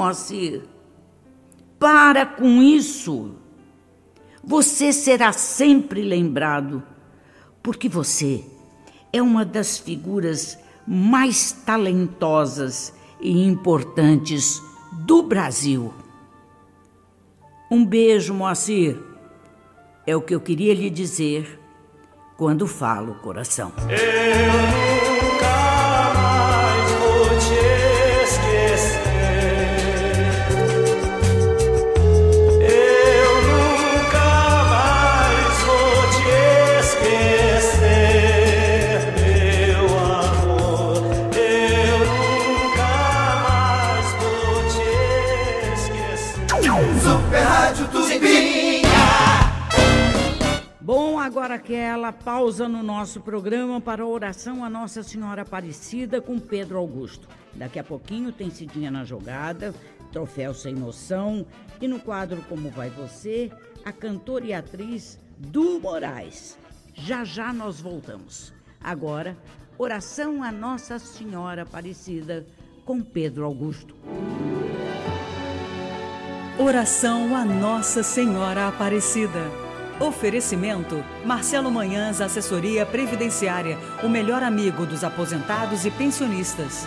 Moacir, para com isso. Você será sempre lembrado, porque você é uma das figuras mais talentosas e importantes do Brasil. Um beijo, Moacir. É o que eu queria lhe dizer quando falo coração. Eu agora aquela pausa no nosso programa para a oração a Nossa Senhora Aparecida com Pedro Augusto. Daqui a pouquinho tem Cidinha na Jogada, Troféu Sem Noção e no quadro Como Vai Você, a cantora e atriz Du Moraes. Já já nós voltamos. Agora, oração a Nossa Senhora Aparecida com Pedro Augusto. Oração a Nossa Senhora Aparecida. Oferecimento: Marcelo Manhãs, assessoria previdenciária, o melhor amigo dos aposentados e pensionistas.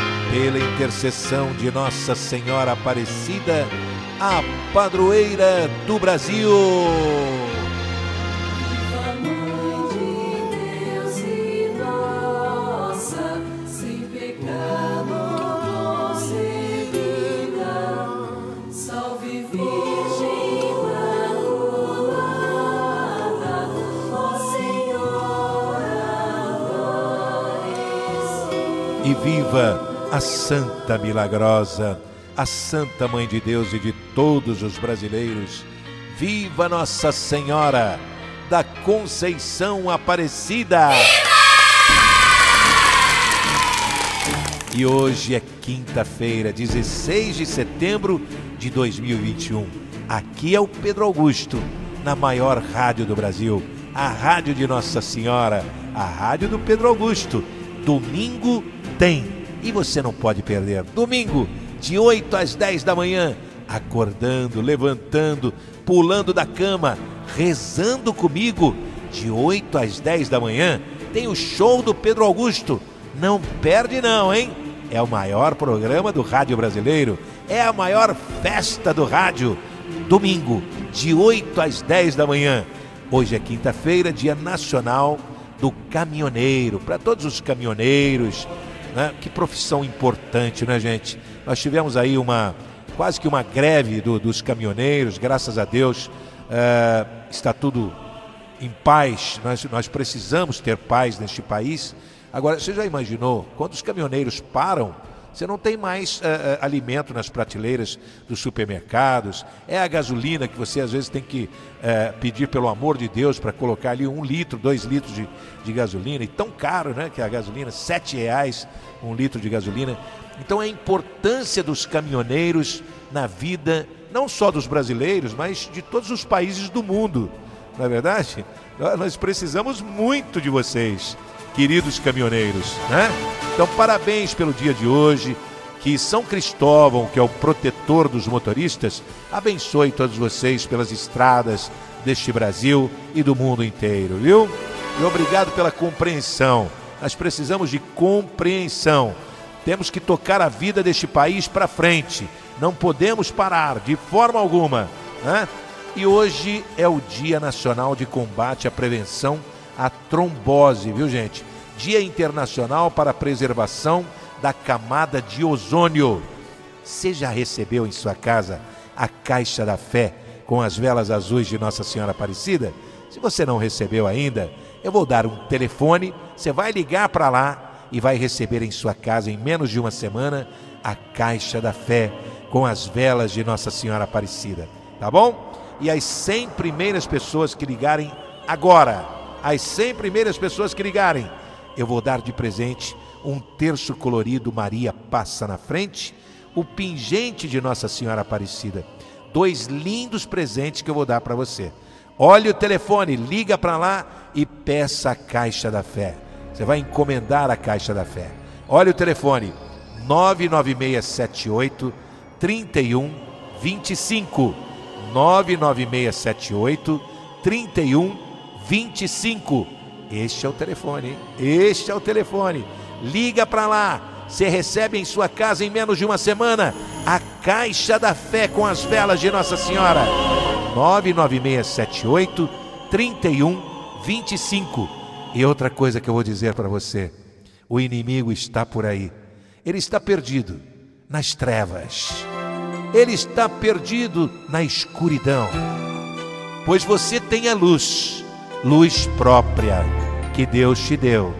pela intercessão de Nossa Senhora Aparecida, a padroeira do Brasil. e viva a Santa Milagrosa, a Santa Mãe de Deus e de todos os brasileiros. Viva Nossa Senhora da Conceição Aparecida! Viva! E hoje é quinta-feira, 16 de setembro de 2021. Aqui é o Pedro Augusto, na maior rádio do Brasil, a Rádio de Nossa Senhora, a Rádio do Pedro Augusto. Domingo tem e você não pode perder. Domingo, de 8 às 10 da manhã, acordando, levantando, pulando da cama, rezando comigo. De 8 às 10 da manhã, tem o show do Pedro Augusto. Não perde não, hein? É o maior programa do rádio brasileiro. É a maior festa do rádio. Domingo, de 8 às 10 da manhã. Hoje é quinta-feira, dia nacional do caminhoneiro. Para todos os caminhoneiros, né? Que profissão importante, né, gente? Nós tivemos aí uma quase que uma greve do, dos caminhoneiros, graças a Deus é, está tudo em paz. Nós, nós precisamos ter paz neste país. Agora, você já imaginou quando os caminhoneiros param? Você não tem mais uh, alimento nas prateleiras dos supermercados. É a gasolina que você às vezes tem que uh, pedir pelo amor de Deus para colocar ali um litro, dois litros de, de gasolina. E tão caro, né? Que é a gasolina, sete reais um litro de gasolina. Então a importância dos caminhoneiros na vida, não só dos brasileiros, mas de todos os países do mundo. Não é verdade? Nós precisamos muito de vocês queridos caminhoneiros, né? Então, parabéns pelo dia de hoje. Que São Cristóvão, que é o protetor dos motoristas, abençoe todos vocês pelas estradas deste Brasil e do mundo inteiro, viu? E obrigado pela compreensão. Nós precisamos de compreensão. Temos que tocar a vida deste país para frente. Não podemos parar de forma alguma. Né? E hoje é o Dia Nacional de Combate à Prevenção à Trombose, viu gente? Dia Internacional para a Preservação da Camada de Ozônio. Você já recebeu em sua casa a Caixa da Fé com as velas azuis de Nossa Senhora Aparecida? Se você não recebeu ainda, eu vou dar um telefone, você vai ligar para lá e vai receber em sua casa em menos de uma semana a Caixa da Fé com as velas de Nossa Senhora Aparecida, tá bom? E as 100 primeiras pessoas que ligarem agora, as 100 primeiras pessoas que ligarem, eu vou dar de presente um terço colorido Maria passa na frente, o pingente de Nossa Senhora Aparecida. Dois lindos presentes que eu vou dar para você. Olhe o telefone, liga para lá e peça a caixa da fé. Você vai encomendar a caixa da fé. Olha o telefone: 99678 3125. 99678 3125. Este é o telefone? Este é o telefone. Liga para lá. Você recebe em sua casa em menos de uma semana a caixa da fé com as velas de Nossa Senhora. 99678 3125. E outra coisa que eu vou dizer para você: o inimigo está por aí. Ele está perdido nas trevas. Ele está perdido na escuridão. Pois você tem a luz, luz própria que Deus te deu.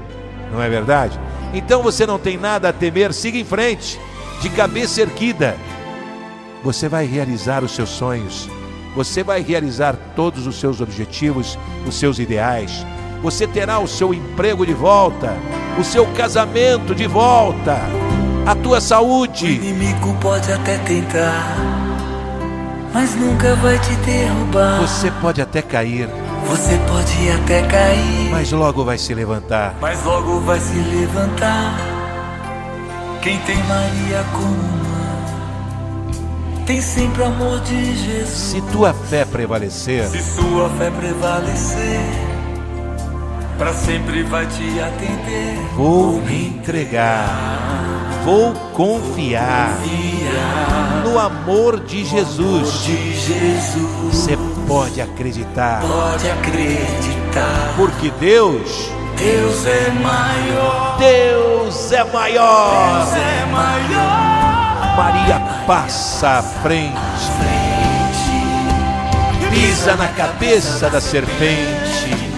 Não é verdade? Então você não tem nada a temer, siga em frente, de cabeça erguida. Você vai realizar os seus sonhos, você vai realizar todos os seus objetivos, os seus ideais. Você terá o seu emprego de volta, o seu casamento de volta, a tua saúde. O inimigo pode até tentar, mas nunca vai te derrubar. Você pode até cair, Você pode até cair, mas logo vai se levantar. mas logo vai se levantar. Quem tem Maria como mãe, tem sempre o amor de Jesus. Se tua fé prevalecer, Se sua fé prevalecer, para sempre vai te atender. vou me entregar, vou confiar no amor de Jesus. De Jesus, Você pode acreditar, pode acreditar. porque Deus, Deus é maior, Deus é maior. Deus é maior. Maria passa à frente, pisa na cabeça da serpente.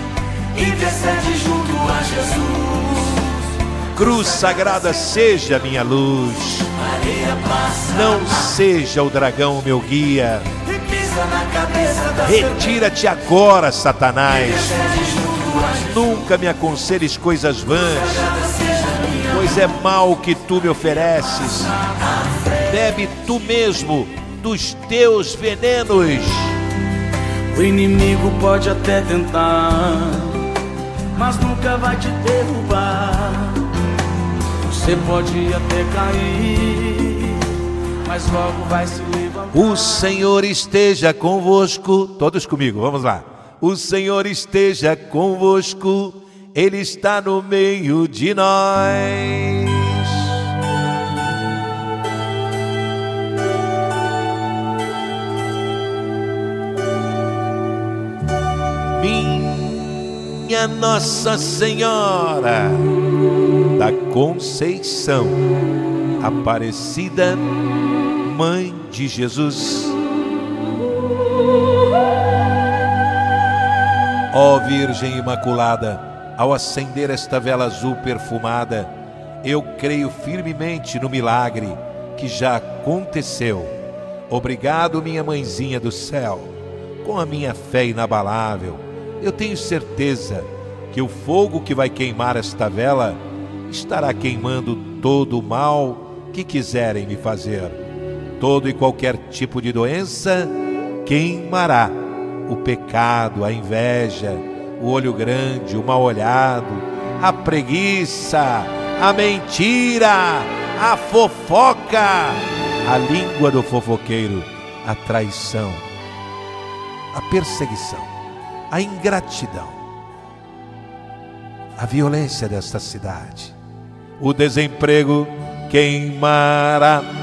Intercede junto a Jesus. Cruz sagrada seja minha luz, não seja o dragão meu guia. Retira-te agora, Satanás. Nunca me aconselhes coisas vãs, pois é mal que tu me ofereces. Bebe tu mesmo dos teus venenos. O inimigo pode até tentar, mas nunca vai te derrubar. Você pode até cair, mas logo vai se levantar. O Senhor esteja convosco. Todos comigo, vamos lá. O Senhor esteja convosco, Ele está no meio de nós. Minha Nossa Senhora da Conceição, Aparecida, Mãe de Jesus. Ó Virgem Imaculada, ao acender esta vela azul perfumada, eu creio firmemente no milagre que já aconteceu. Obrigado, minha mãezinha do céu. Com a minha fé inabalável, eu tenho certeza que o fogo que vai queimar esta vela estará queimando todo o mal que quiserem me fazer. Todo e qualquer tipo de doença queimará o pecado, a inveja, o olho grande, o mal olhado, a preguiça, a mentira, a fofoca, a língua do fofoqueiro, a traição, a perseguição, a ingratidão, a violência desta cidade, o desemprego queimará.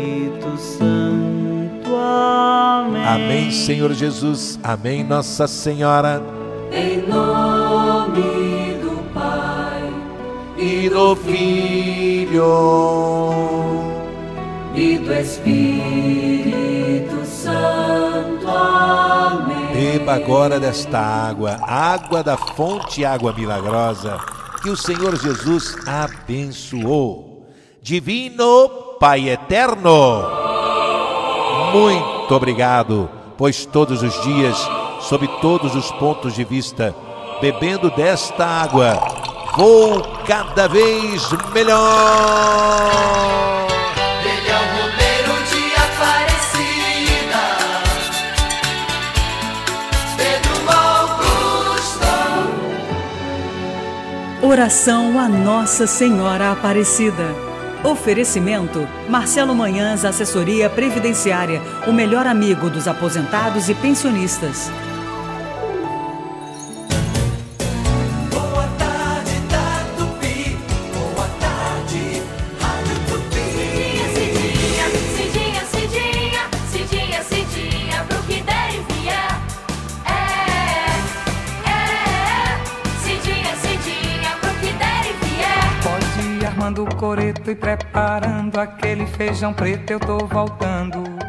Santo. Amém. Amém, Senhor Jesus. Amém, Nossa Senhora. Em nome do Pai e do Filho e do Espírito Santo. Amém. Beba agora desta água, água da fonte, água milagrosa, que o Senhor Jesus abençoou. Divino Pai eterno, muito obrigado, pois todos os dias, sob todos os pontos de vista, bebendo desta água, vou cada vez melhor. Oração a Nossa Senhora Aparecida. Oferecimento: Marcelo Manhãs, Assessoria Previdenciária, o melhor amigo dos aposentados e pensionistas. E preparando aquele feijão preto, eu tô voltando.